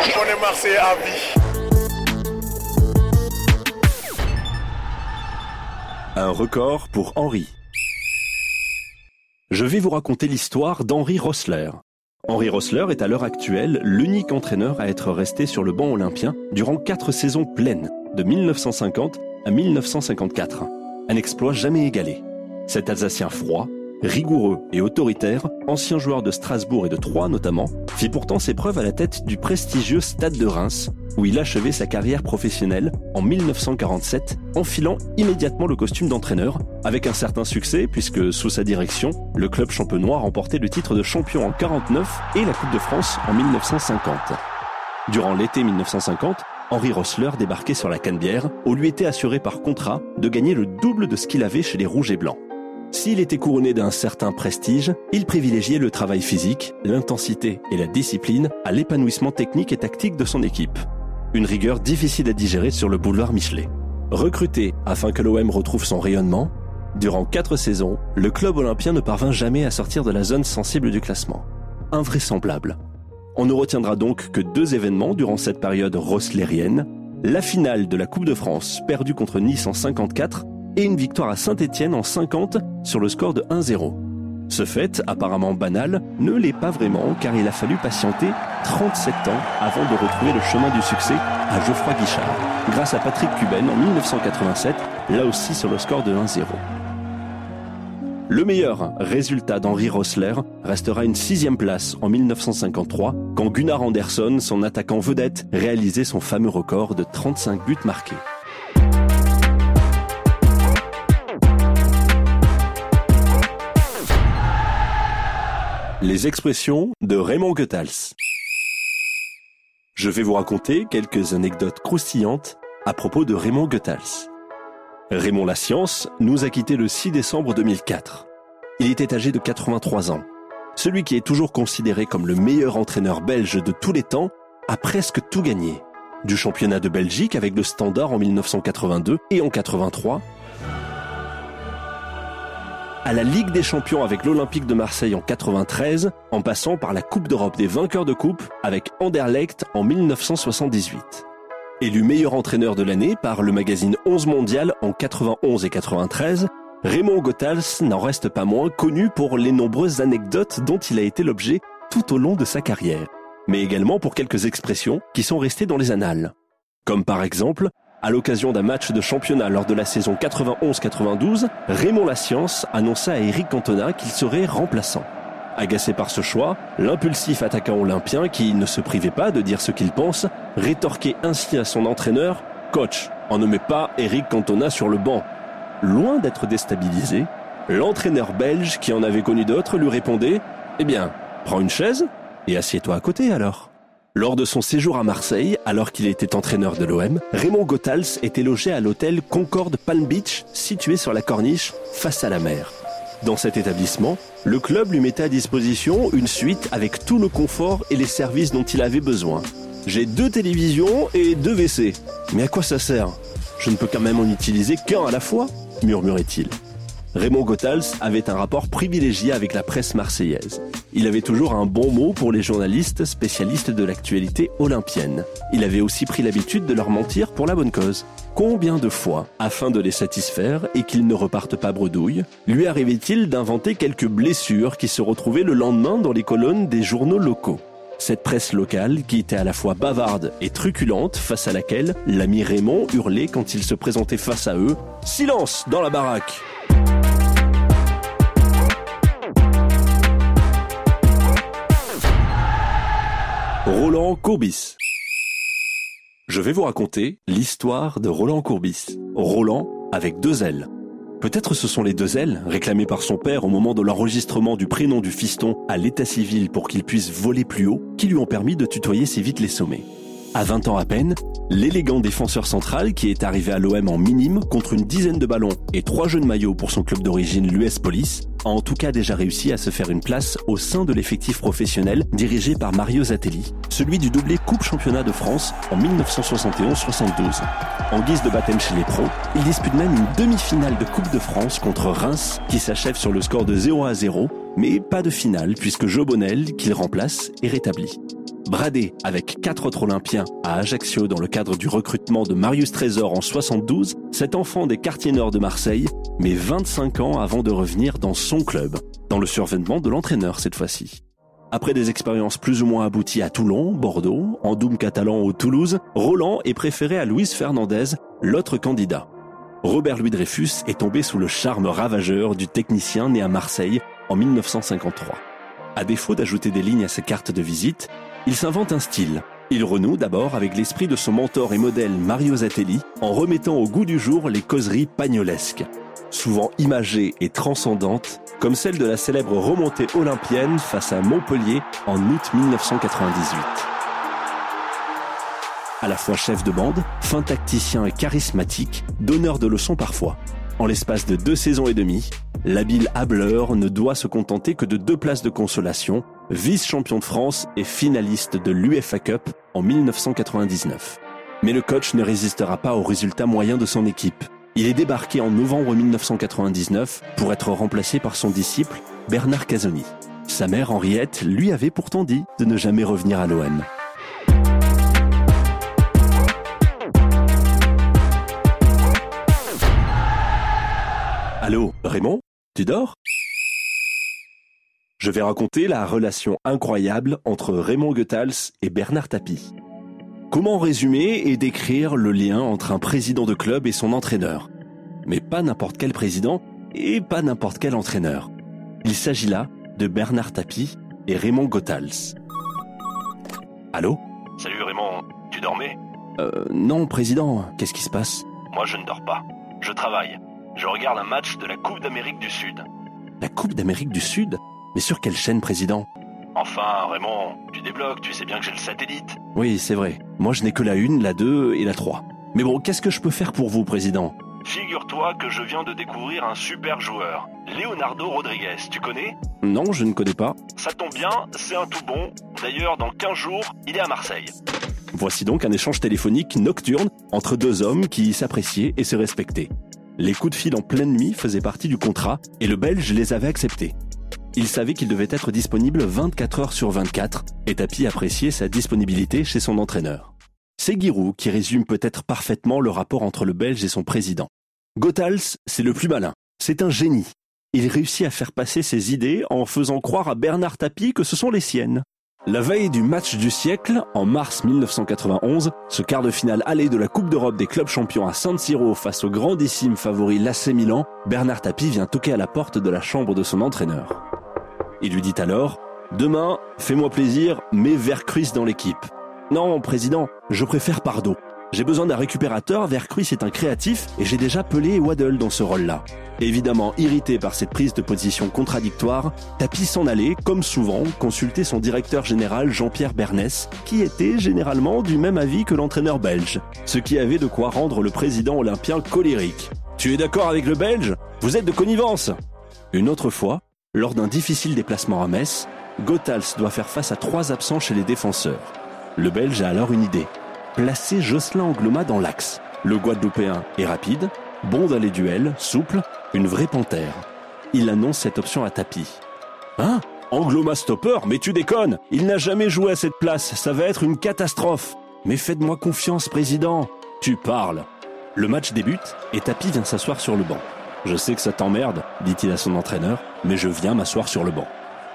On est Marseillais à vie. Un record pour Henri. Je vais vous raconter l'histoire d'Henri Rossler. Henri Rossler est à l'heure actuelle l'unique entraîneur à être resté sur le banc olympien durant quatre saisons pleines, de 1950 à 1954. Un exploit jamais égalé. Cet Alsacien froid, rigoureux et autoritaire, ancien joueur de Strasbourg et de Troyes notamment, fit pourtant ses preuves à la tête du prestigieux Stade de Reims, où il achevait sa carrière professionnelle en 1947, enfilant immédiatement le costume d'entraîneur, avec un certain succès puisque sous sa direction, le club champenois remportait le titre de champion en 49 et la Coupe de France en 1950. Durant l'été 1950, Henri Rossler débarquait sur la Canebière, où lui était assuré par contrat de gagner le double de ce qu'il avait chez les Rouges et Blancs. S'il était couronné d'un certain prestige, il privilégiait le travail physique, l'intensité et la discipline à l'épanouissement technique et tactique de son équipe. Une rigueur difficile à digérer sur le boulevard Michelet. Recruté afin que l'OM retrouve son rayonnement, durant quatre saisons, le club olympien ne parvint jamais à sortir de la zone sensible du classement. Invraisemblable. On ne retiendra donc que deux événements durant cette période rosslérienne, la finale de la Coupe de France perdue contre Nice en 54 et une victoire à Saint-Étienne en 50 sur le score de 1-0. Ce fait, apparemment banal, ne l'est pas vraiment car il a fallu patienter 37 ans avant de retrouver le chemin du succès à Geoffroy Guichard, grâce à Patrick Cuben en 1987, là aussi sur le score de 1-0. Le meilleur résultat d'Henri Rossler restera une sixième place en 1953 quand Gunnar Andersson, son attaquant vedette, réalisait son fameux record de 35 buts marqués. Les expressions de Raymond Goethals. Je vais vous raconter quelques anecdotes croustillantes à propos de Raymond Goethals. Raymond La Science nous a quittés le 6 décembre 2004. Il était âgé de 83 ans. Celui qui est toujours considéré comme le meilleur entraîneur belge de tous les temps a presque tout gagné. Du championnat de Belgique avec le Standard en 1982 et en 83, à la Ligue des Champions avec l'Olympique de Marseille en 93, en passant par la Coupe d'Europe des vainqueurs de coupe avec Anderlecht en 1978. Élu meilleur entraîneur de l'année par le magazine 11 mondial en 91 et 93, Raymond Goethals n'en reste pas moins connu pour les nombreuses anecdotes dont il a été l'objet tout au long de sa carrière, mais également pour quelques expressions qui sont restées dans les annales. Comme par exemple à l'occasion d'un match de championnat lors de la saison 91-92, Raymond Lascience annonça à Eric Cantona qu'il serait remplaçant. Agacé par ce choix, l'impulsif attaquant olympien, qui ne se privait pas de dire ce qu'il pense, rétorquait ainsi à son entraîneur Coach, on ne met pas Eric Cantona sur le banc. Loin d'être déstabilisé, l'entraîneur belge, qui en avait connu d'autres, lui répondait Eh bien, prends une chaise et assieds-toi à côté alors. Lors de son séjour à Marseille, alors qu'il était entraîneur de l'OM, Raymond Goethals était logé à l'hôtel Concorde Palm Beach, situé sur la corniche, face à la mer. Dans cet établissement, le club lui mettait à disposition une suite avec tout le confort et les services dont il avait besoin. J'ai deux télévisions et deux WC. Mais à quoi ça sert? Je ne peux quand même en utiliser qu'un à la fois murmurait-il. Raymond Goethals avait un rapport privilégié avec la presse marseillaise. Il avait toujours un bon mot pour les journalistes spécialistes de l'actualité olympienne. Il avait aussi pris l'habitude de leur mentir pour la bonne cause. Combien de fois, afin de les satisfaire et qu'ils ne repartent pas bredouille, lui arrivait-il d'inventer quelques blessures qui se retrouvaient le lendemain dans les colonnes des journaux locaux? Cette presse locale qui était à la fois bavarde et truculente face à laquelle l'ami Raymond hurlait quand il se présentait face à eux ⁇ Silence dans la baraque !⁇ Roland Courbis. Je vais vous raconter l'histoire de Roland Courbis. Roland avec deux ailes. Peut-être ce sont les deux ailes, réclamées par son père au moment de l'enregistrement du prénom du fiston à l'état civil pour qu'il puisse voler plus haut, qui lui ont permis de tutoyer si vite les sommets. À 20 ans à peine, l'élégant défenseur central qui est arrivé à l'OM en minime contre une dizaine de ballons et trois jeunes maillots pour son club d'origine l'US Police a en tout cas déjà réussi à se faire une place au sein de l'effectif professionnel dirigé par Mario Zatelli, celui du doublé Coupe Championnat de France en 1971-72. En guise de baptême chez les pros, il dispute même une demi-finale de Coupe de France contre Reims qui s'achève sur le score de 0 à 0, mais pas de finale puisque Joe Bonnel, qu'il remplace, est rétabli. Bradé avec quatre autres Olympiens à Ajaccio dans le cadre du recrutement de Marius Trésor en 72, cet enfant des quartiers nord de Marseille met 25 ans avant de revenir dans son club, dans le survêtement de l'entraîneur cette fois-ci. Après des expériences plus ou moins abouties à Toulon, Bordeaux, en Doum catalan ou Toulouse, Roland est préféré à Luis Fernandez, l'autre candidat. Robert Louis Dreyfus est tombé sous le charme ravageur du technicien né à Marseille en 1953. À défaut d'ajouter des lignes à sa carte de visite, il s'invente un style. Il renoue d'abord avec l'esprit de son mentor et modèle Mario Zatelli en remettant au goût du jour les causeries pagnolesques, souvent imagées et transcendantes, comme celle de la célèbre remontée olympienne face à Montpellier en août 1998. À la fois chef de bande, fin tacticien et charismatique, donneur de leçons parfois. En l'espace de deux saisons et demie, l'habile hableur ne doit se contenter que de deux places de consolation vice-champion de France et finaliste de l'UFA Cup en 1999. Mais le coach ne résistera pas aux résultats moyens de son équipe. Il est débarqué en novembre 1999 pour être remplacé par son disciple Bernard Casoni. Sa mère Henriette lui avait pourtant dit de ne jamais revenir à l'OM. Allô, Raymond? Tu dors? Je vais raconter la relation incroyable entre Raymond Goethals et Bernard Tapie. Comment résumer et décrire le lien entre un président de club et son entraîneur? Mais pas n'importe quel président et pas n'importe quel entraîneur. Il s'agit là de Bernard Tapie et Raymond Goethals. Allô? Salut Raymond, tu dormais? Euh, non, président, qu'est-ce qui se passe? Moi je ne dors pas. Je travaille. Je regarde un match de la Coupe d'Amérique du Sud. La Coupe d'Amérique du Sud? Mais sur quelle chaîne, président? Enfin, Raymond, tu débloques, tu sais bien que j'ai le satellite. Oui, c'est vrai. Moi, je n'ai que la 1, la 2 et la 3. Mais bon, qu'est-ce que je peux faire pour vous, président? Figure-toi que je viens de découvrir un super joueur. Leonardo Rodriguez, tu connais? Non, je ne connais pas. Ça tombe bien, c'est un tout bon. D'ailleurs, dans 15 jours, il est à Marseille. Voici donc un échange téléphonique nocturne entre deux hommes qui s'appréciaient et se respectaient. Les coups de fil en pleine nuit faisaient partie du contrat et le Belge les avait acceptés. Il savait qu'il devait être disponible 24 heures sur 24 et Tapi appréciait sa disponibilité chez son entraîneur. C'est Giroud qui résume peut-être parfaitement le rapport entre le Belge et son président. Gothals, c'est le plus malin. C'est un génie. Il réussit à faire passer ses idées en faisant croire à Bernard Tapie que ce sont les siennes. La veille du match du siècle, en mars 1991, ce quart de finale aller de la Coupe d'Europe des clubs champions à San Siro face au grandissime favori l'AC Milan, Bernard Tapie vient toquer à la porte de la chambre de son entraîneur. Il lui dit alors Demain, fais-moi plaisir, mets Vercruis dans l'équipe. Non, président, je préfère Pardo. J'ai besoin d'un récupérateur, Vercruis est un créatif et j'ai déjà Pelé Waddle dans ce rôle-là. Évidemment, irrité par cette prise de position contradictoire, Tapi s'en allait, comme souvent, consulter son directeur général Jean-Pierre Bernès, qui était généralement du même avis que l'entraîneur belge, ce qui avait de quoi rendre le président olympien colérique. Tu es d'accord avec le belge? Vous êtes de connivence Une autre fois, lors d'un difficile déplacement à Metz, Gothals doit faire face à trois absents chez les défenseurs. Le Belge a alors une idée. Placer Jocelyn Angloma dans l'axe. Le Guadeloupéen est rapide, bon dans les duels, souple, une vraie panthère. Il annonce cette option à tapis. Hein? Angloma stopper Mais tu déconnes Il n'a jamais joué à cette place, ça va être une catastrophe Mais faites-moi confiance, président Tu parles Le match débute et Tapi vient s'asseoir sur le banc. Je sais que ça t'emmerde, dit-il à son entraîneur, mais je viens m'asseoir sur le banc.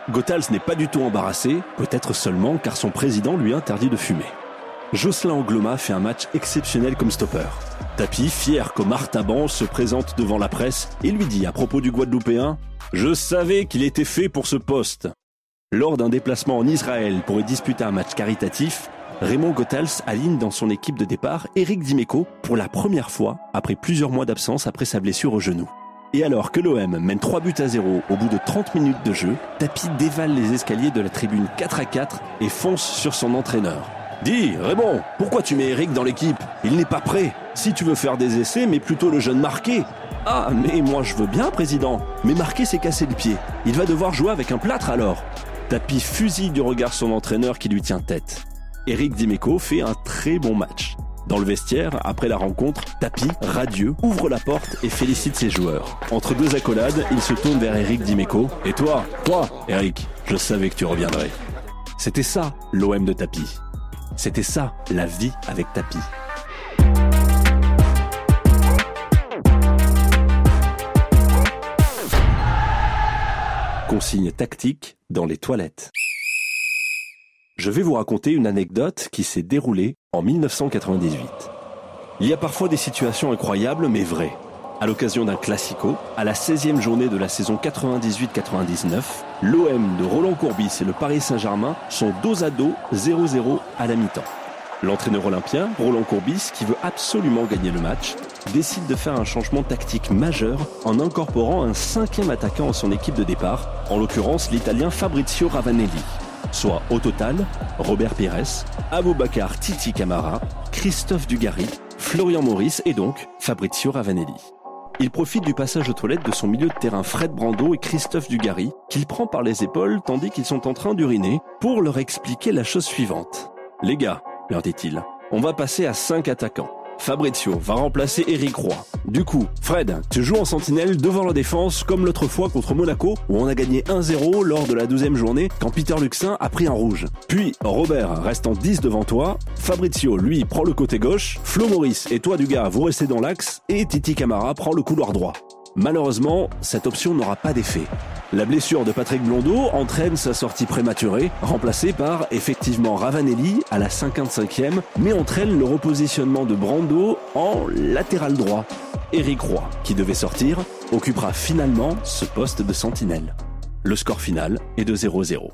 Gothals n'est pas du tout embarrassé, peut-être seulement car son président lui interdit de fumer. Jocelyn Angloma fait un match exceptionnel comme stopper. Tapi, fier comme Artaban, se présente devant la presse et lui dit à propos du Guadeloupéen Je savais qu'il était fait pour ce poste. Lors d'un déplacement en Israël pour y disputer un match caritatif, Raymond Gothals aligne dans son équipe de départ Eric Dimeco pour la première fois après plusieurs mois d'absence après sa blessure au genou. Et alors que l'OM mène 3 buts à 0 au bout de 30 minutes de jeu, Tapi dévale les escaliers de la tribune 4 à 4 et fonce sur son entraîneur. Dis, Raymond, pourquoi tu mets Eric dans l'équipe? Il n'est pas prêt. Si tu veux faire des essais, mais plutôt le jeune marqué. Ah, mais moi je veux bien, président. Mais marqué s'est cassé le pied. Il va devoir jouer avec un plâtre alors. Tapi fusille du regard son entraîneur qui lui tient tête. Eric Dimeco fait un très bon match. Dans le vestiaire, après la rencontre, Tapi, radieux, ouvre la porte et félicite ses joueurs. Entre deux accolades, il se tourne vers Eric Dimeco. Et toi? Toi, Eric, je savais que tu reviendrais. C'était ça, l'OM de tapis. C'était ça, la vie avec tapis. Consigne tactique dans les toilettes. Je vais vous raconter une anecdote qui s'est déroulée en 1998. Il y a parfois des situations incroyables mais vraies. À l'occasion d'un classico, à la 16e journée de la saison 98-99, l'OM de Roland Courbis et le Paris Saint-Germain sont dos à dos 0-0 à la mi-temps. L'entraîneur olympien, Roland Courbis, qui veut absolument gagner le match, décide de faire un changement tactique majeur en incorporant un cinquième attaquant en son équipe de départ, en l'occurrence l'italien Fabrizio Ravanelli. Soit au total, Robert Pires, Aboubakar Titi Camara, Christophe Dugarry, Florian Maurice et donc Fabrizio Ravanelli. Il profite du passage aux toilettes de son milieu de terrain Fred Brando et Christophe Dugarry, qu'il prend par les épaules tandis qu'ils sont en train d'uriner, pour leur expliquer la chose suivante. Les gars, leur dit-il, on va passer à 5 attaquants. Fabrizio va remplacer Eric Roy. Du coup, Fred, tu joues en sentinelle devant la défense comme l'autre fois contre Monaco où on a gagné 1-0 lors de la 12e journée quand Peter Luxin a pris un rouge. Puis Robert reste en 10 devant toi, Fabrizio lui prend le côté gauche, Flo Maurice et toi du gars vous restez dans l'axe et Titi Camara prend le couloir droit. Malheureusement, cette option n'aura pas d'effet. La blessure de Patrick Blondeau entraîne sa sortie prématurée, remplacée par effectivement Ravanelli à la 55e, mais entraîne le repositionnement de Brando en latéral droit. Eric Roy, qui devait sortir, occupera finalement ce poste de sentinelle. Le score final est de 0-0.